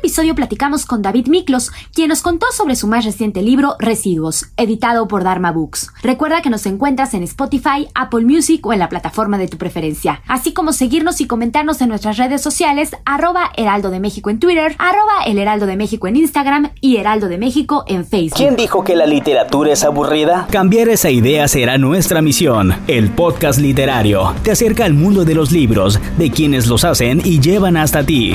episodio platicamos con David Miklos, quien nos contó sobre su más reciente libro, Residuos, editado por Dharma Books. Recuerda que nos encuentras en Spotify, Apple Music o en la plataforma de tu preferencia, así como seguirnos y comentarnos en nuestras redes sociales, arroba Heraldo de México en Twitter, arroba El Heraldo de México en Instagram y Heraldo de México en Facebook. ¿Quién dijo que la literatura es aburrida? Cambiar esa idea será nuestra misión. El podcast literario te acerca al mundo de los libros, de quienes los hacen y llevan hasta ti.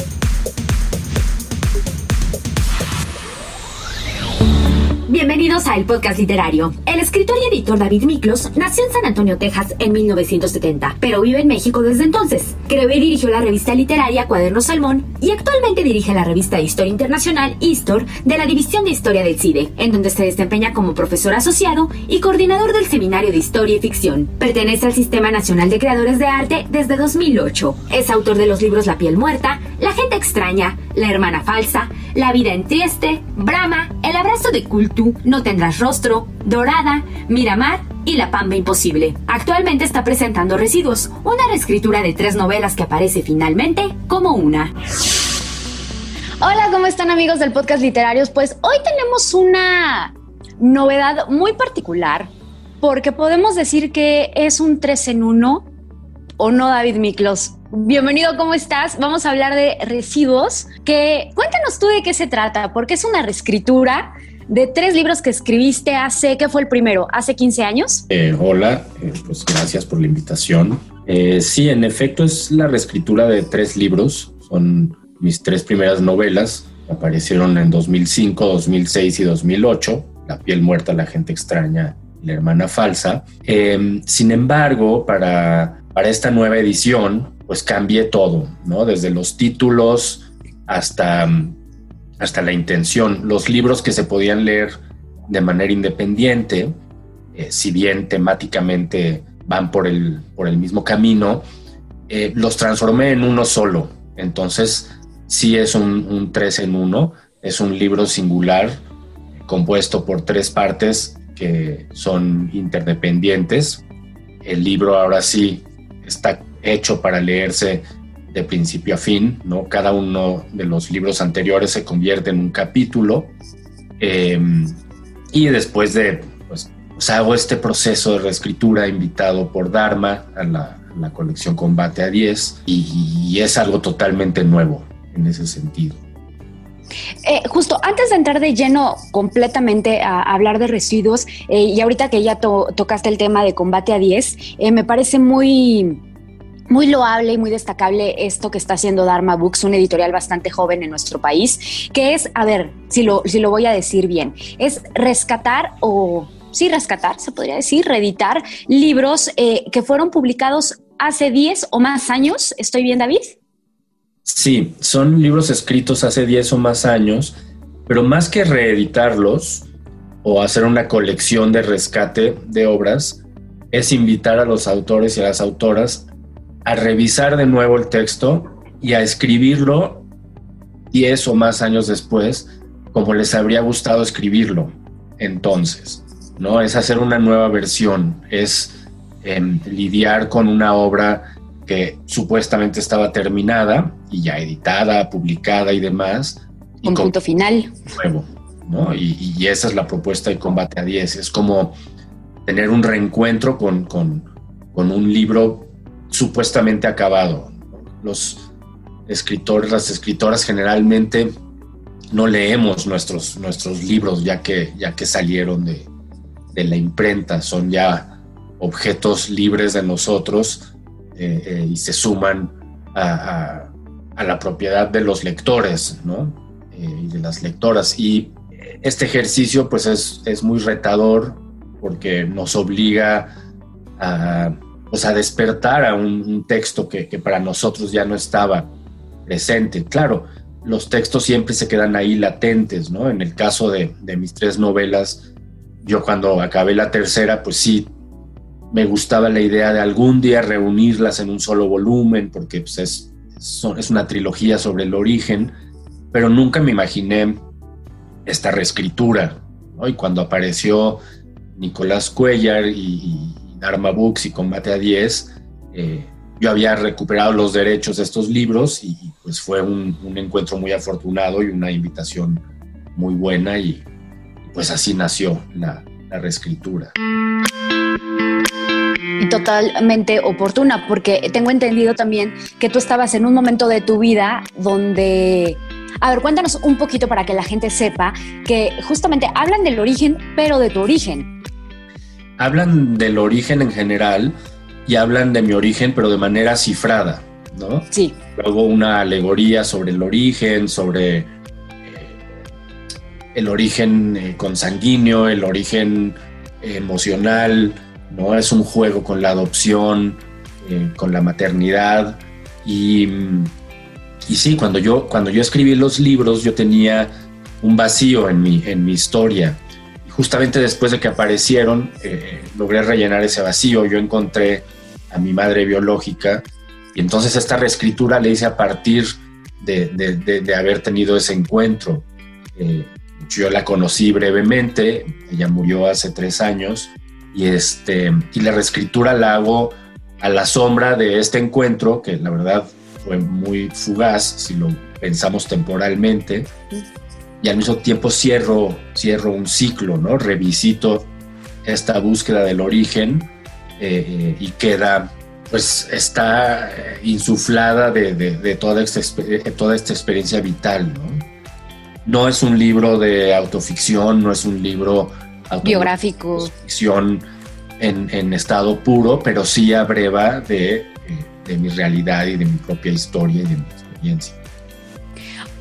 El Podcast Literario. El escritor y editor David Miklos nació en San Antonio, Texas en 1970, pero vive en México desde entonces. Creó y dirigió la revista literaria Cuaderno Salmón y actualmente dirige la revista de Historia Internacional Histor de la División de Historia del CIDE, en donde se desempeña como profesor asociado y coordinador del Seminario de Historia y Ficción. Pertenece al Sistema Nacional de Creadores de Arte desde 2008. Es autor de los libros La piel muerta, La gente extraña, La hermana falsa, La vida en Trieste, Brahma, El abrazo de Cultu, No tendrás rostro, Dorada, Miramar y La Pamba Imposible. Actualmente está presentando Residuos, una reescritura de tres novelas que aparece finalmente como una. Hola, ¿cómo están amigos del podcast literarios? Pues hoy tenemos una novedad muy particular porque podemos decir que es un 3 en 1 o no, David Miklos. Bienvenido, ¿cómo estás? Vamos a hablar de residuos, cuéntanos tú de qué se trata, porque es una reescritura de tres libros que escribiste hace, ¿qué fue el primero? ¿Hace 15 años? Eh, hola, eh, pues gracias por la invitación. Eh, sí, en efecto es la reescritura de tres libros, son mis tres primeras novelas, aparecieron en 2005, 2006 y 2008, La piel muerta, La gente extraña La hermana falsa. sin embargo, para, para esta nueva edición, pues cambié todo, ¿no? Desde los títulos hasta hasta la intención. Los libros que se podían leer de manera independiente, eh, si bien temáticamente van por el, por el mismo camino, eh, los transformé en uno solo. Entonces, sí es un, un tres en uno, es un libro singular compuesto por tres partes que son interdependientes. El libro ahora sí está hecho para leerse de principio a fin, ¿no? Cada uno de los libros anteriores se convierte en un capítulo em, y después de, pues, pues, hago este proceso de reescritura invitado por Dharma a la, colección Combate a 10 y, es algo totalmente nuevo en ese sentido. Eh, justo antes de entrar de lleno completamente a, hablar de residuos, eh, y ahorita que ya tocaste el tema de combate a 10, eh, me parece muy, muy loable y muy destacable esto que está haciendo Dharma Books, un editorial bastante joven en nuestro país, que es, a ver, si lo, si lo voy a decir bien, es rescatar o, sí, rescatar, se podría decir, reeditar libros eh, que fueron publicados hace 10 o más años. ¿Estoy bien, David? Sí, son libros escritos hace 10 o más años, pero más que reeditarlos o hacer una colección de rescate de obras, es invitar a los autores y a las autoras a revisar de nuevo el texto y a escribirlo 10 o más años después, como les habría gustado escribirlo entonces, ¿no? Es hacer una nueva versión, es em, lidiar con una obra que supuestamente estaba terminada y ya editada, publicada y demás. Un punto final. Nuevo, ¿no? Y, esa es la propuesta de Combate a 10. Es como tener un reencuentro con, con, con un libro supuestamente acabado. Los escritores, las escritoras generalmente no leemos nuestros, nuestros libros ya que, ya que salieron de, la imprenta, son ya objetos libres de nosotros eh, eh, y se suman a, la propiedad de los lectores ¿no? Eh, y de las lectoras. Y este ejercicio pues es, es muy retador porque nos obliga a, pues, a despertar a un, texto que, que, para nosotros ya no estaba presente. Claro, los textos siempre se quedan ahí latentes, ¿no? En el caso de, de mis tres novelas, yo cuando acabé la tercera, pues sí, me gustaba la idea de algún día reunirlas en un solo volumen, porque pues, es, es una trilogía sobre el origen, pero nunca me imaginé esta reescritura. Y cuando apareció Nicolás Cuellar y, Dharma Books y Combate a 10, eh, yo había recuperado los derechos de estos libros y pues fue un, encuentro muy afortunado y una invitación muy buena y pues así nació la, la reescritura. Y totalmente oportuna, porque tengo entendido también que tú estabas en un momento de tu vida donde a ver, cuéntanos un poquito para que la gente sepa que justamente hablan del origen, pero de tu origen. Hablan del origen en general y hablan de mi origen, pero de manera cifrada, ¿no? Sí. Luego una alegoría sobre el origen, sobre eh, el origen eh, consanguíneo, el origen emocional, ¿no? Es un juego con la adopción, eh, con la maternidad y y sí, cuando yo, cuando yo escribí los libros, yo tenía un vacío en mi, en mi historia. Justamente después de que aparecieron, eh, logré rellenar ese vacío. Yo encontré a mi madre biológica y entonces esta reescritura le hice a partir de, de, haber tenido ese encuentro. Eh, yo la conocí brevemente, ella murió hace tres años y, este, y la reescritura la hago a la sombra de este encuentro, que la verdad fue muy fugaz si lo pensamos temporalmente y al mismo tiempo cierro, cierro un ciclo, ¿no? Revisito esta búsqueda del origen eh, eh, y queda, pues está insuflada de, de, toda, esta, toda esta experiencia vital, ¿no? No es un libro de autoficción, no es un libro biográfico, ficción en, en estado puro, pero sí abreva de de mi realidad y de mi propia historia y de mi experiencia.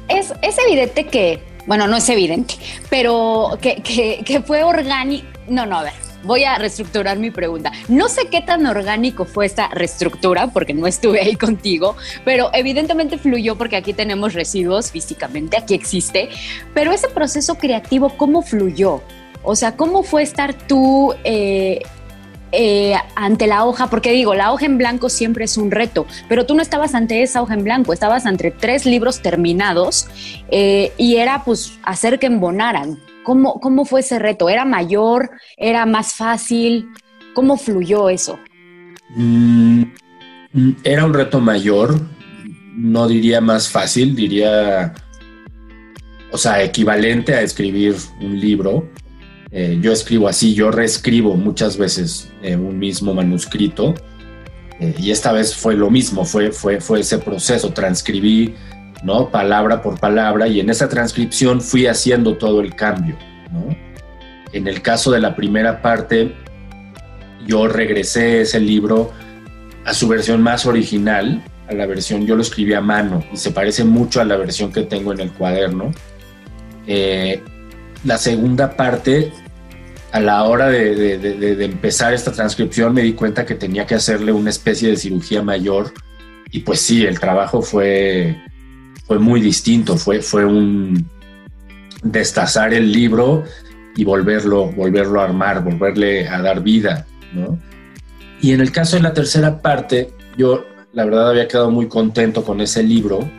Es, es evidente que, bueno, no es evidente, pero que, que, fue orgánico. No, no, a ver, voy a reestructurar mi pregunta. No sé qué tan orgánico fue esta reestructura, porque no estuve ahí contigo, pero evidentemente fluyó porque aquí tenemos residuos físicamente, aquí existe, pero ese proceso creativo, ¿cómo fluyó? O sea, ¿cómo fue estar tú eh, eh, ante la hoja, porque digo, la hoja en blanco siempre es un reto, pero tú no estabas ante esa hoja en blanco, estabas ante tres libros terminados eh, y era pues hacer que embonaran. ¿Cómo, ¿Cómo fue ese reto? ¿Era mayor? ¿Era más fácil? ¿Cómo fluyó eso? Mm, mm, era un reto mayor, no diría más fácil, diría, o sea, equivalente a escribir un libro. Eh, yo escribo así, yo reescribo muchas veces eh, un mismo manuscrito eh, y esta vez fue lo mismo, fue, fue, fue ese proceso, transcribí ¿no? palabra por palabra y en esa transcripción fui haciendo todo el cambio. En el caso de la primera parte, yo regresé ese libro a su versión más original, a la versión, yo lo escribí a mano y se parece mucho a la versión que tengo en el cuaderno la segunda parte, a la hora de, empezar esta transcripción, me di cuenta que tenía que hacerle una especie de cirugía mayor. Y pues sí, el trabajo fue, fue muy distinto. Fue, fue un destazar el libro y volverlo, volverlo a armar, volverle a dar vida. Y en el caso de la tercera parte, yo la verdad había quedado muy contento con ese libro,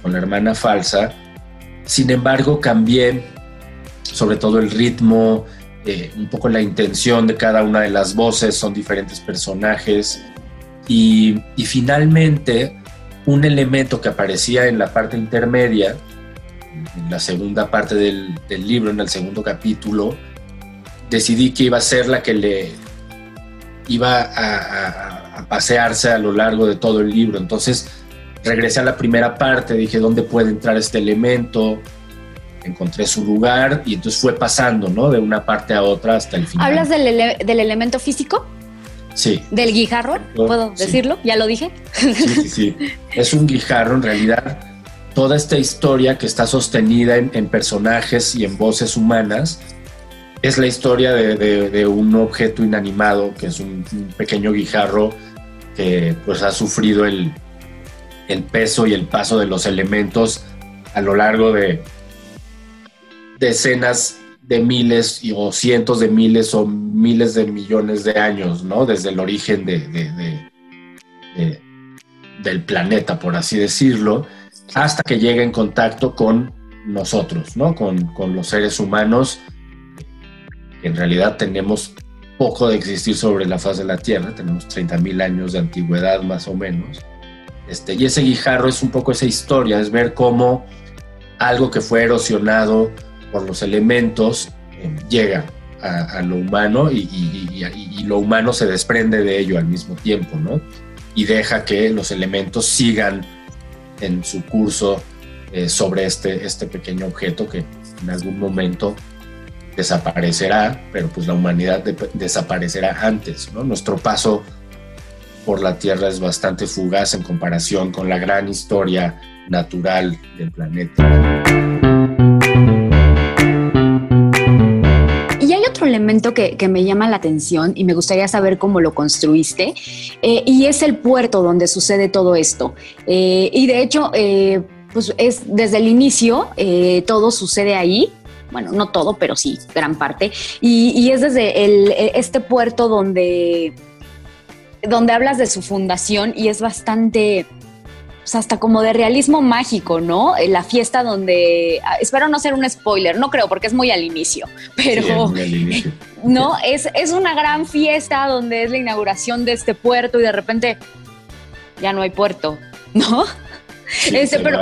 con la hermana falsa. Sin embargo, cambié sobre todo el ritmo, eh, un poco la intención de cada una de las voces, son diferentes personajes. Y, finalmente, un elemento que aparecía en la parte intermedia, en la segunda parte del, libro, en el segundo capítulo, decidí que iba a ser la que le iba a, a, pasearse a lo largo de todo el libro. Entonces regresé a la primera parte, dije, ¿dónde puede entrar este elemento? Encontré su lugar y entonces fue pasando, ¿no? De una parte a otra hasta el final. ¿Hablas del, elemento físico? Sí. ¿Del guijarro? ¿Puedo decirlo? ¿Ya lo dije? Sí, sí, sí. Es un guijarro, en realidad, toda esta historia que está sostenida en, personajes y en voces humanas es la historia de, un objeto inanimado, que es un, pequeño guijarro que pues ha sufrido el, el peso y el paso de los elementos a lo largo de decenas de miles o cientos de miles o miles de millones de años, ¿no? Desde el origen de, del planeta, por así decirlo, hasta que llega en contacto con nosotros, ¿no? Con, con los seres humanos. En realidad tenemos poco de existir sobre la faz de la Tierra, tenemos 30.000 años de antigüedad más o menos. Este, y ese guijarro es un poco esa historia, es ver cómo algo que fue erosionado por los elementos llega a, lo humano y, lo humano se desprende de ello al mismo tiempo, ¿no? Y deja que los elementos sigan en su curso eh, sobre este, este pequeño objeto que en algún momento desaparecerá, pero pues la humanidad desaparecerá antes, ¿no? Nuestro paso por la Tierra es bastante fugaz en comparación con la gran historia natural del planeta. Elemento que, me llama la atención y me gustaría saber cómo lo construiste, eh, y es el puerto donde sucede todo esto. Eh, y de hecho, eh, pues es desde el inicio, todo sucede ahí, bueno, no todo, pero sí, gran parte. Y, es desde el, este puerto donde donde hablas de su fundación y es bastante, pues hasta como de realismo mágico, ¿no? Eh, la fiesta donde, ah, espero no ser un spoiler, no creo porque es muy al inicio, pero no, es, es una gran fiesta donde es la inauguración de este puerto y de repente ya no hay puerto, ¿no? este, pero...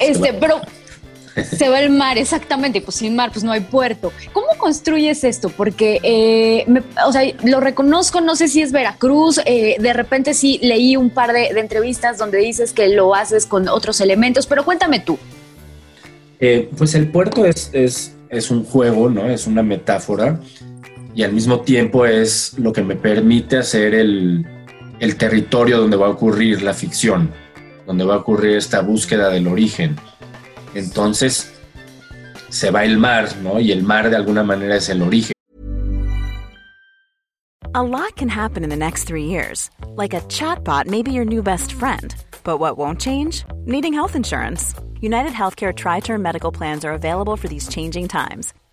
Este, pero se va el mar, exactamente, pues sin mar, pues no hay puerto. ¿Cómo construyes esto? Porque, eh, o sea, lo reconozco, no sé si es Veracruz, eh, de repente sí leí un par de, entrevistas donde dices que lo haces con otros elementos, pero cuéntame tú. Eh, pues el puerto es, es, es un juego, ¿no? Es una metáfora y al mismo tiempo es lo que me permite hacer el, el territorio donde va a ocurrir la ficción, donde va a ocurrir esta búsqueda del origen. Entonces se va el mar, ¿no? Y el mar de alguna manera es el origen. A lot can happen in the next three years. Like a chatbot may be your new best friend. But what won't change? Needing health insurance. United Healthcare Tri Term Medical Plans are available for these changing times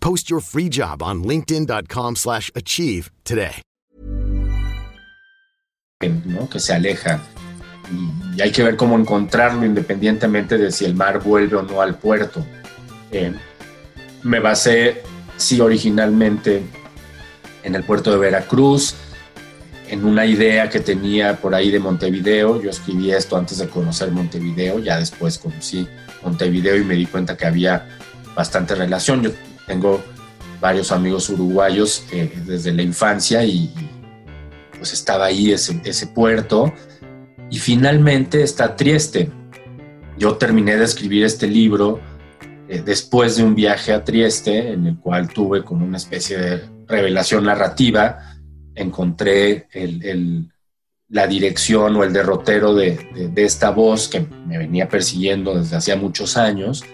Post your free job on linkedin.com/achieve today. ¿no? Que se aleja y, hay que ver cómo encontrarlo independientemente de si el mar vuelve o no al puerto. Eh, me basé, sí, originalmente en el puerto de Veracruz, en una idea que tenía por ahí de Montevideo. Yo escribí esto antes de conocer Montevideo, ya después conocí Montevideo y me di cuenta que había bastante relación. Yo tengo varios amigos uruguayos eh, desde la infancia y, pues estaba ahí ese, ese puerto. Y finalmente está Trieste. Yo terminé de escribir este libro eh, después de un viaje a Trieste, en el cual tuve como una especie de revelación narrativa, encontré la dirección o el derrotero de, esta voz que me venía persiguiendo desde hacía muchos años.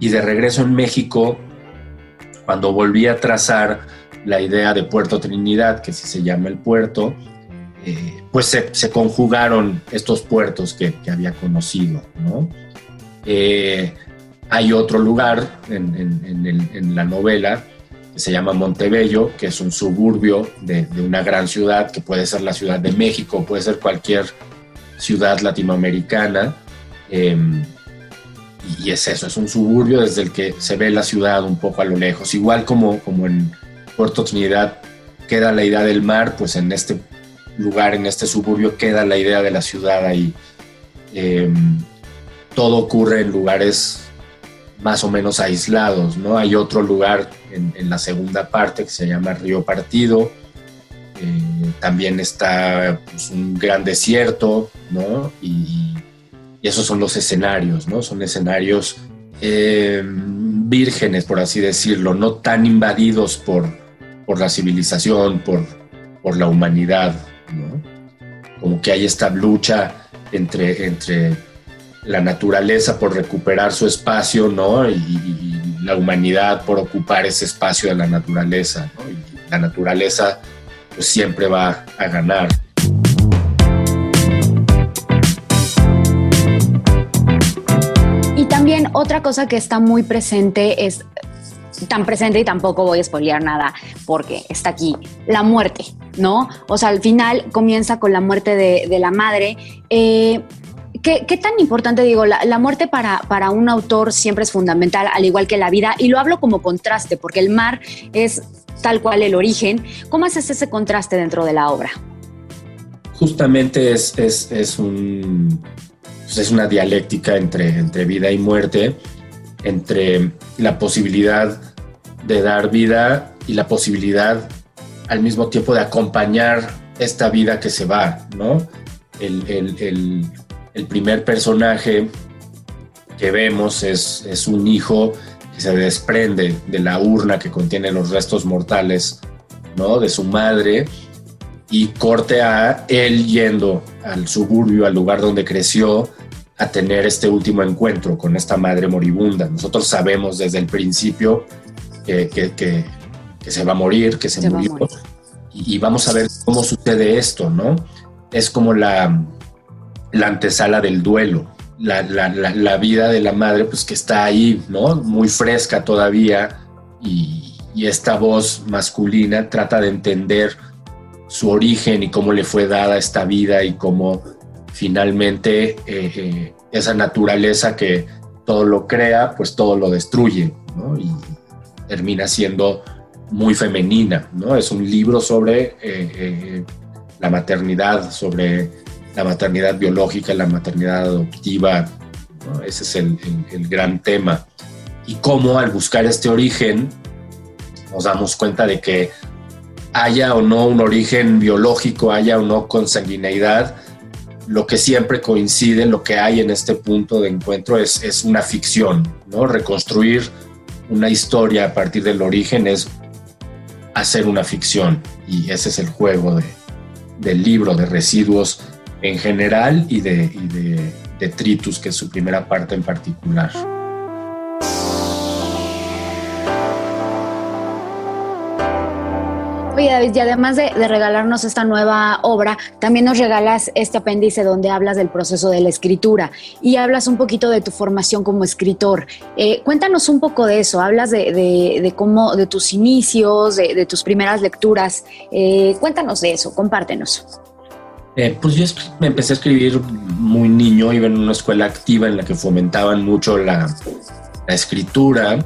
Y de regreso en México, cuando volví a trazar la idea de Puerto Trinidad, que sí se llama el puerto, eh, pues se, conjugaron estos puertos que, había conocido, ¿no? Eh, hay otro lugar en, la novela que que se llama Montebello, que es un suburbio de, una gran ciudad, que puede ser la Ciudad de México, puede ser cualquier ciudad latinoamericana. Em, y es eso, es un suburbio desde el que se ve la ciudad un poco a lo lejos. Igual como, como en Puerto Trinidad queda la idea del mar, pues en este lugar, en este suburbio, queda la idea de la ciudad ahí. Em, todo ocurre en lugares más o menos aislados, ¿no? Hay otro lugar en, la segunda parte que se llama Río Partido, eh, también está pues, un gran desierto, ¿no? Y, esos son los escenarios, ¿no? Son escenarios em, vírgenes, por así decirlo, no tan invadidos por, por la civilización, por, por la humanidad, ¿no? Como que hay esta lucha entre, entre la naturaleza por recuperar su espacio, ¿no? Y, la humanidad por ocupar ese espacio de la naturaleza, ¿no? Y la naturaleza pues siempre va a ganar. Otra cosa que está muy presente es tan presente y tampoco voy a spoilear nada porque está aquí, la muerte, ¿no? O sea, al final comienza con la muerte de, la madre. Eh, ¿Qué, tan importante, digo, la, muerte para, para, un autor siempre es fundamental, al igual que la vida? Y lo hablo como contraste, porque el mar es tal cual el origen. ¿Cómo haces ese contraste dentro de la obra? Justamente es, es, un, pues es una dialéctica entre, entre vida y muerte, entre la posibilidad de dar vida y la posibilidad al mismo tiempo de acompañar esta vida que se va, ¿no? el, el el primer personaje que vemos es, es, un hijo que se desprende de la urna que contiene los restos mortales ¿no? de su madre y corte a él yendo al suburbio, al lugar donde creció, a tener este último encuentro con esta madre moribunda. Nosotros sabemos desde el principio que, que, se va a morir, que se, murió, y, y vamos a ver cómo sucede esto, ¿no? Es como la, la antesala del duelo, la, la, vida de la madre, pues que está ahí, ¿no? Muy fresca todavía y, esta voz masculina trata de entender su origen y cómo le fue dada esta vida y cómo finalmente eh, eh, esa naturaleza que todo lo crea, pues todo lo destruye, ¿no? Y termina siendo muy femenina, ¿no? Es un libro sobre eh, la maternidad, sobre la maternidad biológica, la maternidad adoptiva, ese es el, gran tema. Y cómo al buscar este origen nos damos cuenta de que haya o no un origen biológico, haya o no consanguineidad, lo que siempre coincide, lo que hay en este punto de encuentro es, es una ficción, ¿no? Reconstruir una historia a partir del origen es hacer una ficción y ese es el juego de, del libro de residuos en general y de, y de detritus, que es su primera parte en particular. David, y además de, regalarnos esta nueva obra, también nos regalas este apéndice donde hablas del proceso de la escritura y hablas un poquito de tu formación como escritor. Eh, cuéntanos un poco de eso, hablas de, cómo, de tus inicios, de, tus primeras lecturas. Eh, cuéntanos de eso, compártenos. Eh, pues yo me empecé a escribir muy niño, iba en una escuela activa en la que fomentaban mucho la, escritura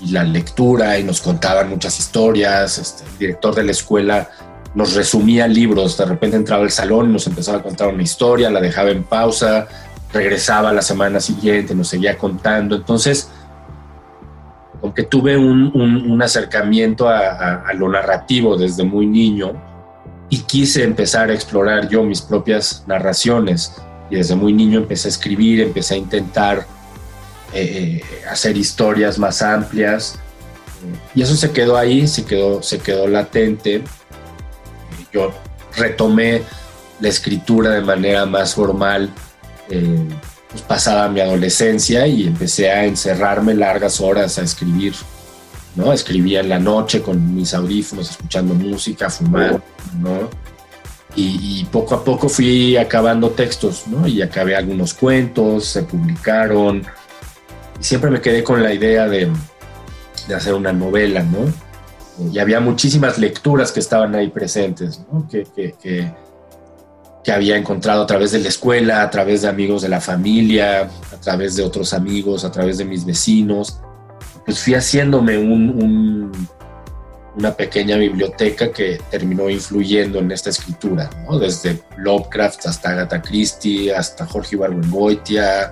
y la lectura y nos contaban muchas historias. Este, el director de la escuela nos resumía libros, de repente entraba al salón y nos empezaba a contar una historia, la dejaba en pausa, regresaba la semana siguiente, nos seguía contando. Entonces, aunque tuve un, acercamiento a lo narrativo desde muy niño, y quise empezar a explorar yo mis propias narraciones. Y desde muy niño empecé a escribir, empecé a intentar eh, hacer historias más amplias. Y eso se quedó ahí, se quedó, se quedó latente. Yo retomé la escritura de manera más formal eh, pues pasada mi adolescencia y empecé a encerrarme largas horas a escribir ¿no? Escribía en la noche con mis audífonos, escuchando música, fumando, ¿no? Y, poco a poco fui acabando textos, ¿no? Y acabé algunos cuentos, se publicaron. Siempre me quedé con la idea de, hacer una novela, ¿no? y había muchísimas lecturas que estaban ahí presentes, ¿no? que, que, que, que, había encontrado a través de la escuela, a través de amigos de la familia, a través de otros amigos, a través de mis vecinos. Pues fui haciéndome un, un, una pequeña biblioteca que terminó influyendo en esta escritura, ¿no? desde Lovecraft hasta Agatha Christie, hasta Jorge Ibargüengoitia,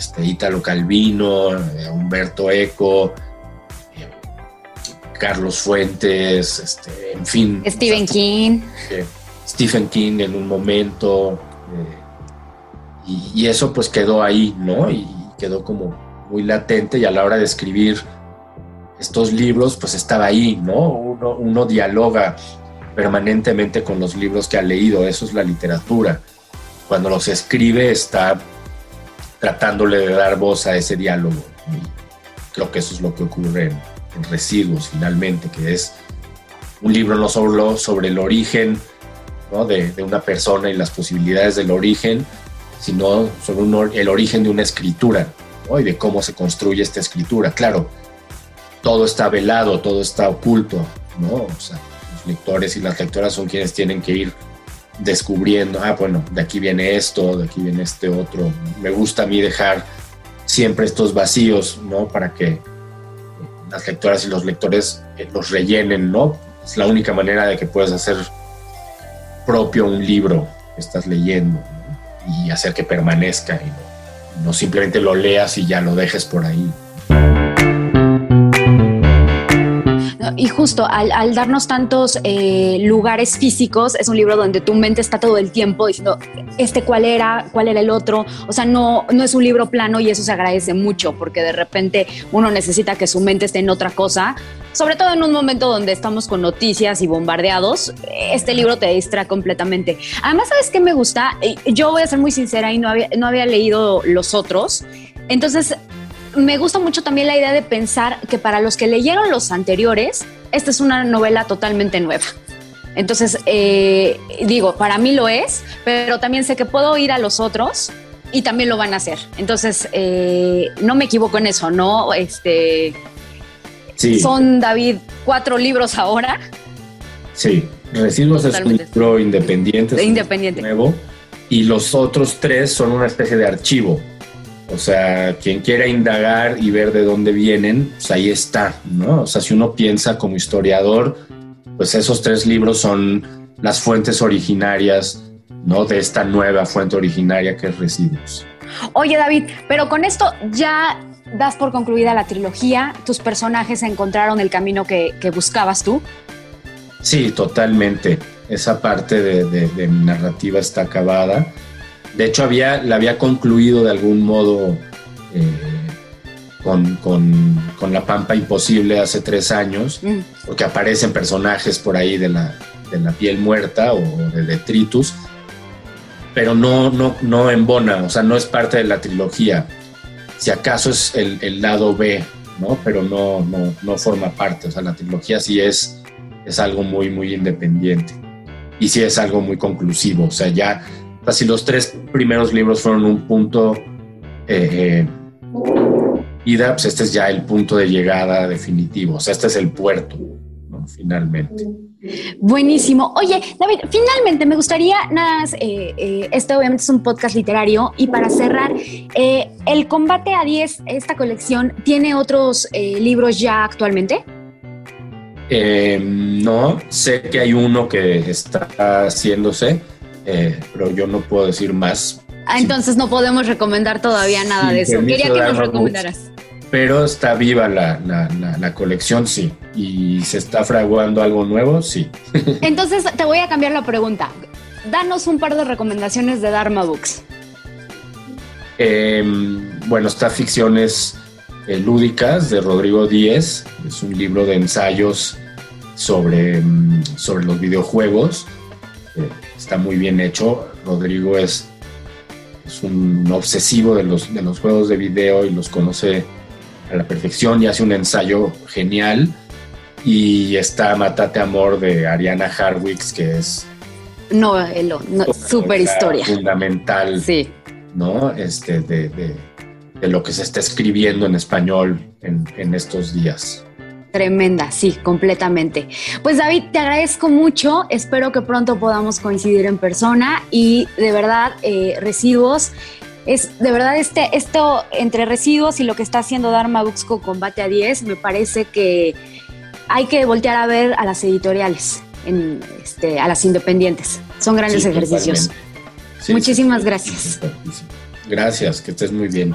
este, Italo Calvino, eh, Humberto Eco, Carlos Fuentes, este, en fin. Stephen King. Eh, Stephen King en un momento. Eh, y, y, eso pues quedó ahí, ¿no? Y quedó como muy latente y a la hora de escribir estos libros pues estaba ahí, ¿no? Uno, uno dialoga permanentemente con los libros que ha leído, eso es la literatura. Cuando los escribe está tratándole de dar voz a ese diálogo. Creo que eso es lo que ocurre en, Residuos finalmente, que es un libro no solo sobre el origen de, una persona y las posibilidades del origen, sino sobre el origen de una escritura y de cómo se construye esta escritura. Claro, todo está velado, todo está oculto, los lectores y las lectoras son quienes tienen que ir descubriendo, ah, bueno, de aquí viene esto, de aquí viene este otro. Me gusta a mí dejar siempre estos vacíos, ¿no? Para que las lectoras y los lectores los rellenen, ¿no? Es la única manera de que puedas hacer propio un libro que estás leyendo y hacer que permanezca y no, simplemente lo leas y ya lo dejes por ahí. Y justo al, darnos tantos eh, lugares físicos, es un libro donde tu mente está todo el tiempo diciendo, este cuál era, cuál era el otro. O sea, no, no es un libro plano y eso se agradece mucho porque de repente uno necesita que su mente esté en otra cosa. Sobre todo en un momento donde estamos con noticias y bombardeados, este libro te distrae completamente. Además, ¿sabes qué me gusta? Yo voy a ser muy sincera y no había, no había leído los otros. Entonces, me gusta mucho también la idea de pensar que para los que leyeron los anteriores, esta es una novela totalmente nueva. Entonces, eh, digo, para mí lo es, pero también sé que puedo ir a los otros y también lo van a hacer. Entonces, eh, no me equivoco en eso, ¿no? Este, sí. Son, David, cuatro libros ahora. Sí, Residuos es un libro independiente. De independiente. Nuevo, y los otros tres son una especie de archivo. O sea, quien quiera indagar y ver de dónde vienen, pues ahí está, ¿no? O sea, si uno piensa como historiador, pues esos tres libros son las fuentes originarias, ¿no? De esta nueva fuente originaria que es Residuos. Oye, David, pero con esto ya das por concluida la trilogía, tus personajes encontraron el camino que, que buscabas tú. Sí, totalmente. Esa parte de, de, de mi narrativa está acabada de hecho, había, la había concluido de algún modo eh, con, con, con, La Pampa Imposible hace tres años, mm. porque aparecen personajes por ahí de la, de la piel muerta o de detritus, pero no, no, no embona, o sea, no es parte de la trilogía. Si acaso es el, el lado B, ¿no? Pero no, no, no forma parte, o sea, la trilogía sí es, es algo muy, muy independiente y sí es algo muy conclusivo, o sea, ya si los tres primeros libros fueron un punto eh, ida, pues este es ya el punto de llegada definitivo. O sea, este es el puerto, ¿no? finalmente. Buenísimo. Oye, David, finalmente me gustaría, nada más, eh, eh, este obviamente es un podcast literario y para cerrar, eh, el combate a 10, esta colección, ¿tiene otros libros ya actualmente? No, sé que hay uno que está haciéndose eh, pero yo no puedo decir más. Ah, entonces no podemos recomendar todavía nada de eso. Quería que nos recomendaras. Pero está viva la, la, la, la, colección, sí. Y se está fraguando algo nuevo, sí. Entonces te voy a cambiar la pregunta. Danos un par de recomendaciones de Dharma Books. Eh, bueno, está Ficciones eh, Lúdicas de Rodrigo Díez. Es un libro de ensayos sobre, mm, sobre los videojuegos. Eh, está muy bien hecho. Rodrigo es, es un obsesivo de los, de los juegos de video y los conoce a la perfección y hace un ensayo genial. Y está Matate Amor de Ariana Harwicks, que es... No, no super historia. Fundamental. Sí. ¿No? Este, de, de, de, lo que se está escribiendo en español en, en estos días. Tremenda, sí, completamente. Pues David, te agradezco mucho, espero que pronto podamos coincidir en persona y de verdad, eh, residuos, es de verdad este, esto entre residuos y lo que está haciendo Dharma Books con Combate a 10, me parece que hay que voltear a ver a las editoriales, en, este, a las independientes. Son grandes ejercicios. Muchísimas gracias. Gracias, que estés muy bien.